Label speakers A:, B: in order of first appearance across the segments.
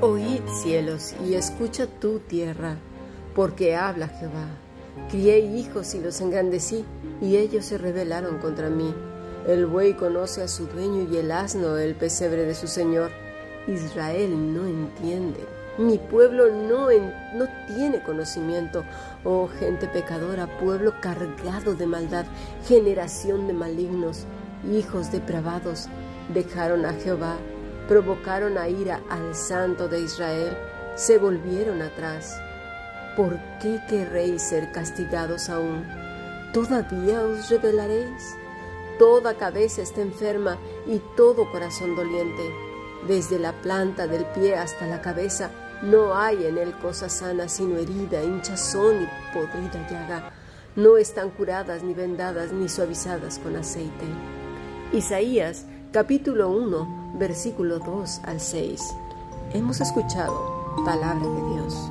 A: Oíd cielos y escucha tu tierra, porque habla Jehová. Crié hijos y los engrandecí, y ellos se rebelaron contra mí. El buey conoce a su dueño y el asno el pesebre de su señor. Israel no entiende. Mi pueblo no, no tiene conocimiento. Oh gente pecadora, pueblo cargado de maldad, generación de malignos, hijos depravados, dejaron a Jehová provocaron a ira al Santo de Israel, se volvieron atrás. ¿Por qué querréis ser castigados aún? ¿Todavía os rebelaréis? Toda cabeza está enferma y todo corazón doliente. Desde la planta del pie hasta la cabeza no hay en él cosa sana sino herida, hinchazón y podrida llaga. No están curadas ni vendadas ni suavizadas con aceite. Isaías capítulo 1, versículo 2 al 6. Hemos escuchado palabra de Dios.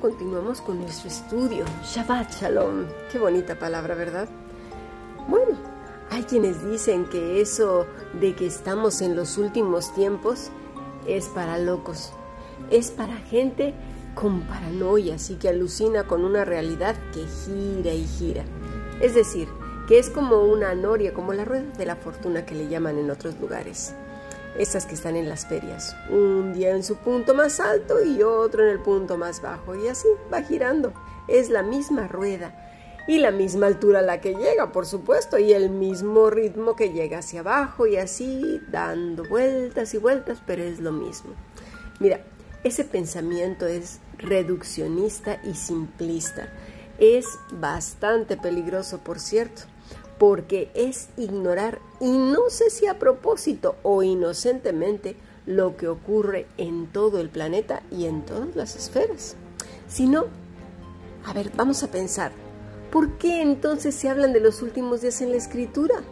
A: Continuamos con nuestro estudio. Shabbat Shalom. Qué bonita palabra, ¿verdad? Bueno, hay quienes dicen que eso de que estamos en los últimos tiempos es para locos. Es para gente con paranoia, y que alucina con una realidad que gira y gira. Es decir, que es como una noria, como la rueda de la fortuna que le llaman en otros lugares esas que están en las ferias. Un día en su punto más alto y otro en el punto más bajo. Y así va girando. Es la misma rueda y la misma altura a la que llega, por supuesto, y el mismo ritmo que llega hacia abajo y así dando vueltas y vueltas, pero es lo mismo. Mira, ese pensamiento es reduccionista y simplista. Es bastante peligroso, por cierto porque es ignorar, y no sé si a propósito o inocentemente, lo que ocurre en todo el planeta y en todas las esferas. Si no, a ver, vamos a pensar, ¿por qué entonces se hablan de los últimos días en la escritura?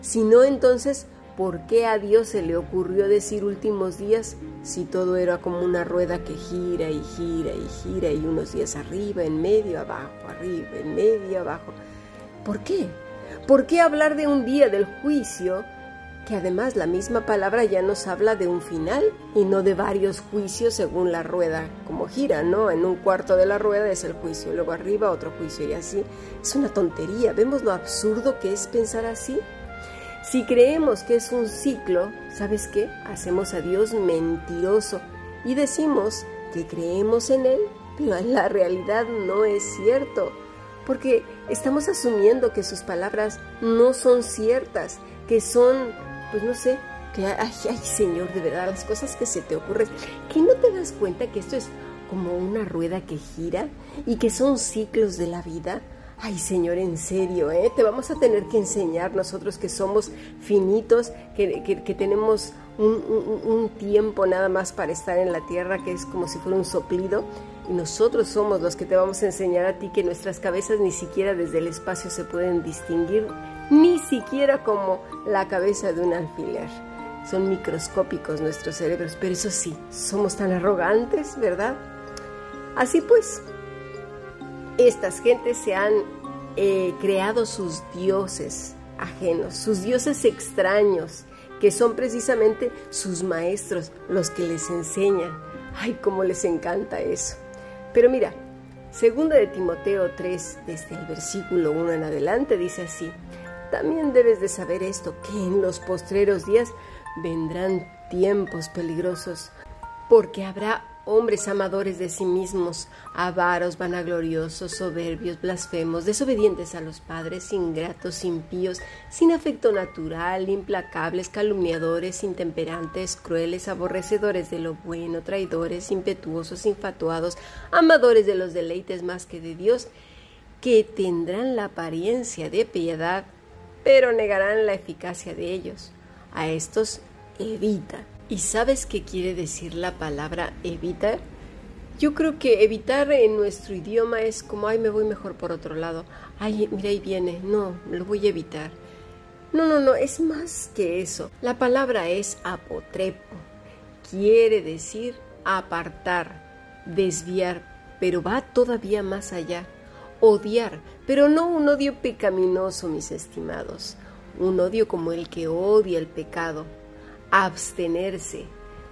A: Si no, entonces, ¿por qué a Dios se le ocurrió decir últimos días si todo era como una rueda que gira y gira y gira y unos días arriba, en medio, abajo, arriba, en medio, abajo? ¿Por qué? ¿Por qué hablar de un día del juicio? Que además la misma palabra ya nos habla de un final y no de varios juicios según la rueda como gira, ¿no? En un cuarto de la rueda es el juicio, luego arriba otro juicio y así. Es una tontería, ¿vemos lo absurdo que es pensar así? Si creemos que es un ciclo, ¿sabes qué? Hacemos a Dios mentiroso y decimos que creemos en Él, pero en la realidad no es cierto porque estamos asumiendo que sus palabras no son ciertas, que son, pues no sé, que, ay, Señor, de verdad, las cosas que se te ocurren, que no te das cuenta que esto es como una rueda que gira y que son ciclos de la vida. Ay, Señor, en serio, ¿eh? te vamos a tener que enseñar nosotros que somos finitos, que, que, tenemos un, un, tiempo nada más para estar en la tierra, que es como si fuera un soplido, y nosotros somos los que te vamos a enseñar a ti que nuestras cabezas ni siquiera desde el espacio se pueden distinguir, ni siquiera como la cabeza de un alfiler. Son microscópicos nuestros cerebros, pero eso sí, somos tan arrogantes, ¿verdad? Así pues, estas gentes se han eh, creado sus dioses ajenos, sus dioses extraños, que son precisamente sus maestros, los que les enseñan. Ay, cómo les encanta eso. Pero mira, segunda de Timoteo 3, desde el versículo 1 en adelante, dice así, también debes de saber esto, que en los postreros días vendrán tiempos peligrosos, porque habrá hombres amadores de sí mismos, avaros, vanagloriosos, soberbios, blasfemos, desobedientes a los padres, ingratos, impíos, sin afecto natural, implacables, calumniadores, intemperantes, crueles, aborrecedores de lo bueno, traidores, impetuosos, infatuados, amadores de los deleites más que de Dios, que tendrán la apariencia de piedad, pero negarán la eficacia de ellos. A estos evita. ¿Y sabes qué quiere decir la palabra evitar? Yo creo que evitar en nuestro idioma es como, ay, me voy mejor por otro lado. Ay, mira, ahí viene. No, lo voy a evitar. No, no, no, es más que eso. La palabra es apotrepo. Quiere decir apartar, desviar, pero va todavía más allá. Odiar, pero no un odio pecaminoso, mis estimados. Un odio como el que odia el pecado, abstenerse,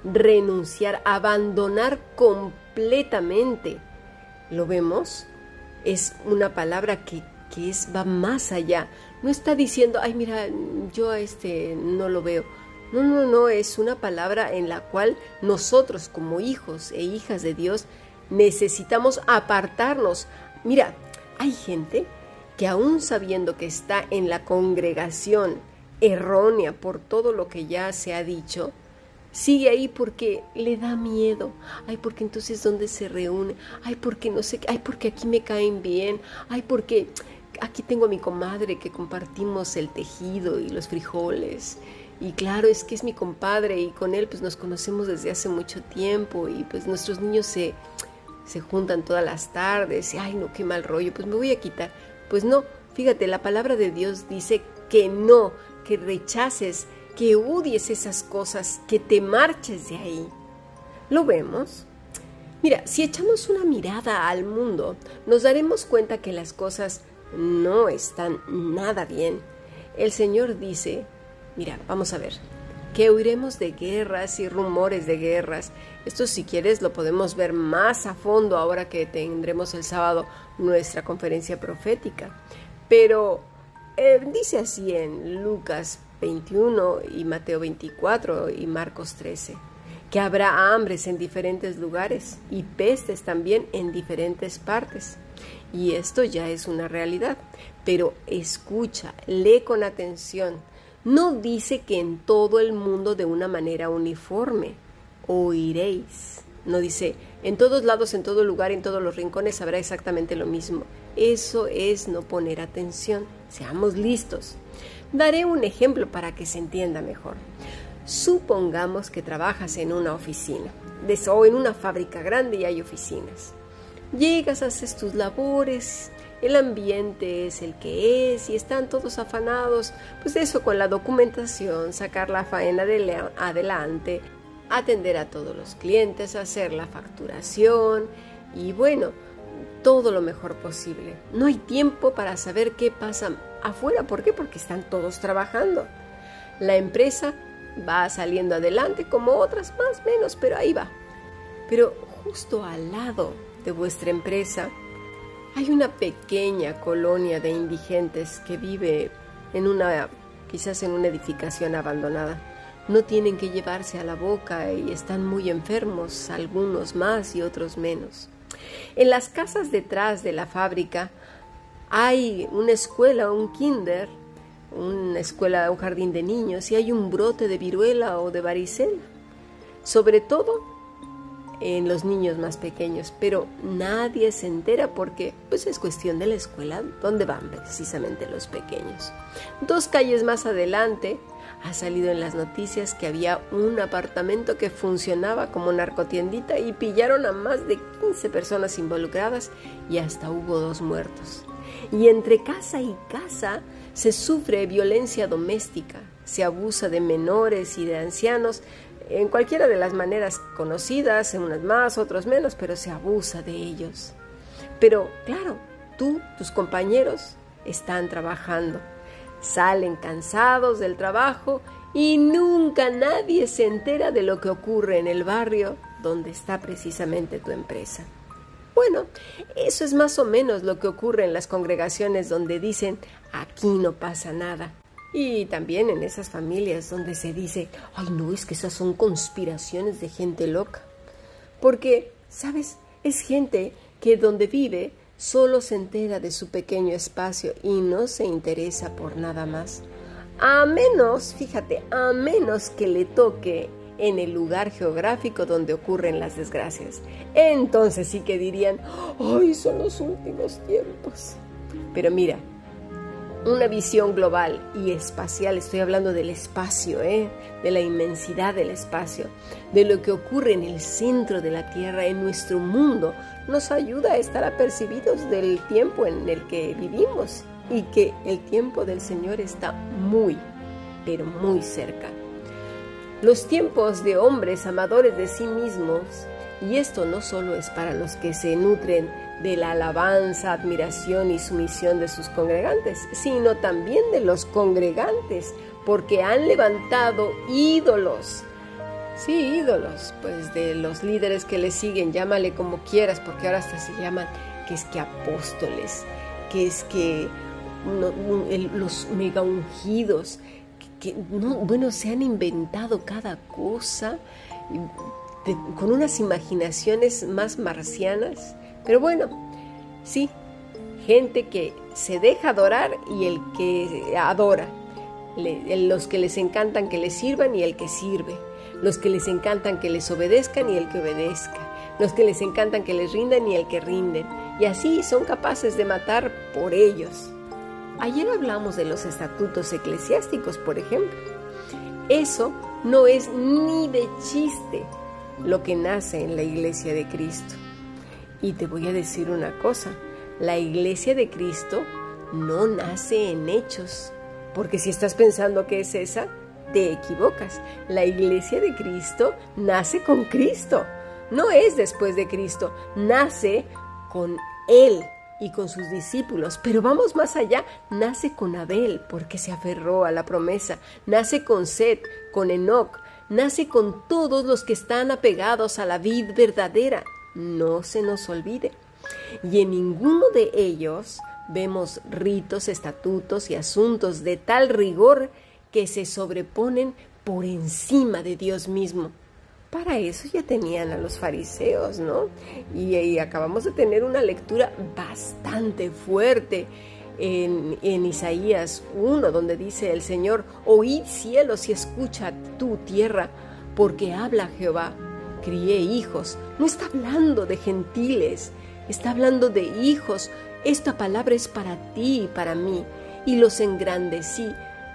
A: renunciar, abandonar completamente. ¿Lo vemos? Es una palabra que, que es, va más allá. No está diciendo, ay, mira, yo a este no lo veo. No, no, no, es una palabra en la cual nosotros como hijos e hijas de Dios necesitamos apartarnos. Mira, hay gente que aún sabiendo que está en la congregación errónea por todo lo que ya se ha dicho, sigue ahí porque le da miedo. Ay, porque entonces dónde se reúne. Ay, porque no sé, ay, porque aquí me caen bien. Ay, porque aquí tengo a mi comadre que compartimos el tejido y los frijoles. Y claro, es que es mi compadre y con él pues nos conocemos desde hace mucho tiempo y pues nuestros niños se, se juntan todas las tardes y ay no, qué mal rollo, pues me voy a quitar. Pues no, fíjate, la palabra de Dios dice que no, que rechaces, que odies esas cosas, que te marches de ahí. ¿Lo vemos? Mira, si echamos una mirada al mundo, nos daremos cuenta que las cosas no están nada bien. El Señor dice, mira, vamos a ver, que huiremos de guerras y rumores de guerras. Esto si quieres lo podemos ver más a fondo ahora que tendremos el sábado nuestra conferencia profética. Pero eh, dice así en Lucas 21 y Mateo 24 y Marcos 13, que habrá hambres en diferentes lugares y pestes también en diferentes partes. Y esto ya es una realidad, pero escucha, lee con atención. No dice que en todo el mundo de una manera uniforme. Oiréis. No dice, en todos lados, en todo lugar, en todos los rincones habrá exactamente lo mismo. Eso es no poner atención. Seamos listos. Daré un ejemplo para que se entienda mejor. Supongamos que trabajas en una oficina o en una fábrica grande y hay oficinas. Llegas, haces tus labores, el ambiente es el que es y están todos afanados, pues eso con la documentación, sacar la faena adelante, atender a todos los clientes, hacer la facturación y bueno, todo lo mejor posible. No hay tiempo para saber qué pasa afuera. ¿Por qué? Porque están todos trabajando. La empresa va saliendo adelante como otras más menos, pero ahí va. Pero justo al lado de vuestra empresa hay una pequeña colonia de indigentes que vive en una quizás en una edificación abandonada. No tienen que llevarse a la boca y están muy enfermos, algunos más y otros menos. En las casas detrás de la fábrica hay una escuela, un kinder, una escuela, un jardín de niños y hay un brote de viruela o de varicela. Sobre todo en los niños más pequeños, pero nadie se entera porque pues es cuestión de la escuela donde van precisamente los pequeños. Dos calles más adelante ha salido en las noticias que había un apartamento que funcionaba como narcotiendita y pillaron a más de 15 personas involucradas y hasta hubo dos muertos. Y entre casa y casa se sufre violencia doméstica, se abusa de menores y de ancianos en cualquiera de las maneras conocidas, en unas más, otros menos, pero se abusa de ellos. Pero claro, tú, tus compañeros, están trabajando Salen cansados del trabajo y nunca nadie se entera de lo que ocurre en el barrio donde está precisamente tu empresa. Bueno, eso es más o menos lo que ocurre en las congregaciones donde dicen aquí no pasa nada. Y también en esas familias donde se dice, ay no, es que esas son conspiraciones de gente loca. Porque, ¿sabes? Es gente que donde vive solo se entera de su pequeño espacio y no se interesa por nada más. A menos, fíjate, a menos que le toque en el lugar geográfico donde ocurren las desgracias. Entonces sí que dirían, ¡ay, son los últimos tiempos! Pero mira, una visión global y espacial, estoy hablando del espacio, ¿eh? de la inmensidad del espacio, de lo que ocurre en el centro de la Tierra, en nuestro mundo, nos ayuda a estar apercibidos del tiempo en el que vivimos y que el tiempo del Señor está muy, pero muy cerca. Los tiempos de hombres amadores de sí mismos, y esto no solo es para los que se nutren de la alabanza, admiración y sumisión de sus congregantes, sino también de los congregantes, porque han levantado ídolos. Sí, ídolos, pues de los líderes que le siguen, llámale como quieras, porque ahora hasta se llaman que es que apóstoles, que es que los mega ungidos, que, no, bueno, se han inventado cada cosa con unas imaginaciones más marcianas pero bueno, sí, gente que se deja adorar y el que adora. los que les encantan que les sirvan y el que sirve. Los que les encantan que les obedezcan y el que obedezca. Los que les encantan que les rindan y el que rinden. Y así son capaces de matar por ellos. Ayer hablamos de los estatutos eclesiásticos, por ejemplo. Eso no es ni de chiste lo que nace en la iglesia de Cristo. Y te voy a decir una cosa, la iglesia de Cristo no nace en hechos, porque si estás pensando que es esa, te equivocas. La iglesia de Cristo nace con Cristo, no es después de Cristo, nace con Él y con sus discípulos. Pero vamos más allá, nace con Abel porque se aferró a la promesa, nace con Set, con Enoch, nace con todos los que están apegados a la vid verdadera no se nos olvide. Y en ninguno de ellos vemos ritos, estatutos y asuntos de tal rigor que se sobreponen por encima de Dios mismo. Para eso ya tenían a los fariseos, ¿no? Y, acabamos de tener una lectura bastante fuerte en, en, Isaías 1, donde dice el Señor, oíd cielos y escucha tu tierra, porque habla Jehová crié hijos. No está hablando de gentiles, está hablando de hijos. Esta palabra es para ti y para mí. Y los engrandecí.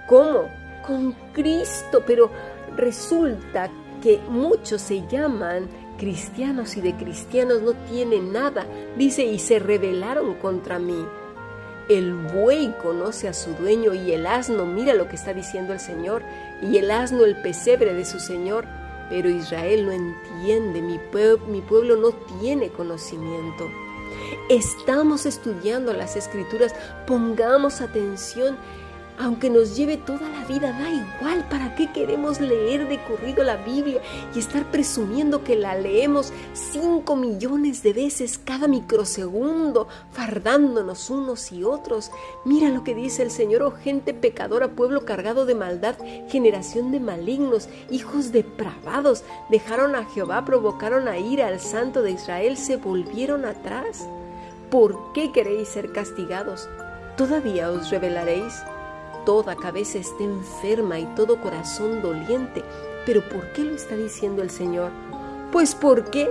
A: ¿Cómo? Con Cristo. Pero resulta que muchos se llaman cristianos y de cristianos no tienen nada. Dice, y se rebelaron contra mí. El buey conoce a su dueño y el asno, mira lo que está diciendo el Señor, y el asno el pesebre de su Señor pero Israel no entiende, mi, mi pueblo no tiene conocimiento. Estamos estudiando las escrituras, pongamos atención aunque nos lleve toda la vida, da igual para qué queremos leer de corrido la Biblia y estar presumiendo que la leemos cinco millones de veces cada microsegundo, fardándonos unos y otros. Mira lo que dice el Señor, oh gente pecadora, pueblo cargado de maldad, generación de malignos, hijos depravados, dejaron a Jehová, provocaron a ira al santo de Israel, se volvieron atrás. ¿Por qué queréis ser castigados? ¿Todavía os revelaréis? Toda cabeza está enferma y todo corazón doliente. Pero ¿por qué lo está diciendo el Señor? Pues ¿por qué?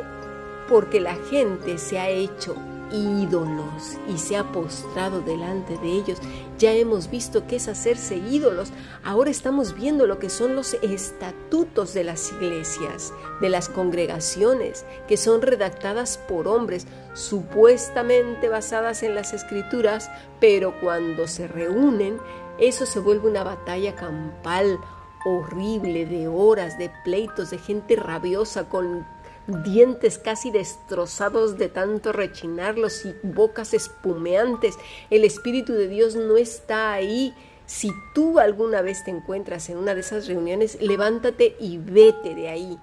A: Porque la gente se ha hecho ídolos y se ha postrado delante de ellos. Ya hemos visto qué es hacerse ídolos. Ahora estamos viendo lo que son los estatutos de las iglesias, de las congregaciones, que son redactadas por hombres, supuestamente basadas en las escrituras, pero cuando se reúnen eso se vuelve una batalla campal horrible de horas, de pleitos, de gente rabiosa con dientes casi destrozados de tanto rechinarlos y bocas espumeantes. El Espíritu de Dios no está ahí. Si tú alguna vez te encuentras en una de esas reuniones, levántate y vete de ahí.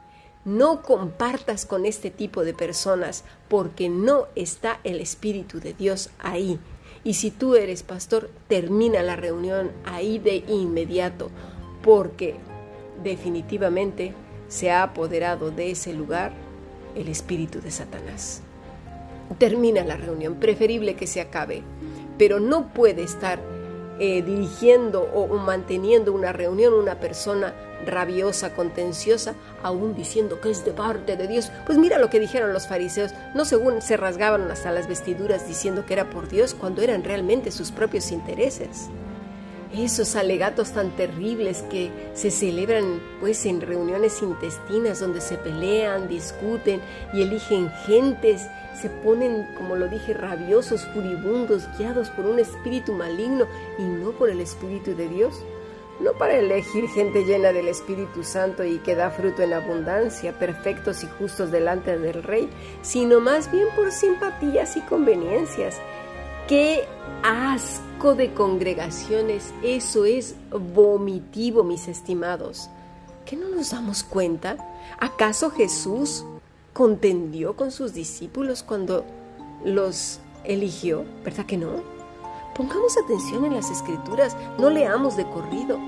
A: No compartas con este tipo de personas porque no está el Espíritu de Dios ahí. Y si tú eres pastor, termina la reunión ahí de inmediato, porque definitivamente se ha apoderado de ese lugar el espíritu de Satanás. Termina la reunión, preferible que se acabe, pero no puede estar eh, dirigiendo o, manteniendo una reunión una persona rabiosa, contenciosa, aún diciendo que es de parte de Dios. Pues mira lo que dijeron los fariseos, no según se rasgaban hasta las vestiduras diciendo que era por Dios cuando eran realmente sus propios intereses esos alegatos tan terribles que se celebran pues en reuniones intestinas donde se pelean, discuten y eligen gentes, se ponen, como lo dije, rabiosos, furibundos, guiados por un espíritu maligno y no por el espíritu de Dios. No para elegir gente llena del Espíritu Santo y que da fruto en abundancia, perfectos y justos delante del Rey, sino más bien por simpatías y conveniencias. ¡Qué asco! de congregaciones, eso es vomitivo, mis estimados. ¿Que no nos damos cuenta? ¿Acaso Jesús contendió con sus discípulos cuando los eligió? ¿Verdad que no? Pongamos atención en las escrituras, no leamos de corrido,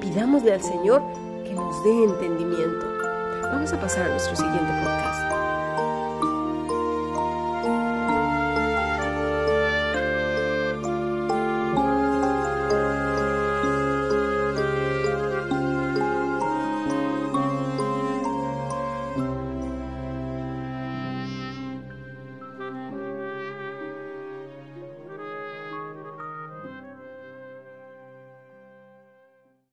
A: pidámosle al Señor que nos dé entendimiento. Vamos a pasar a nuestro siguiente podcast.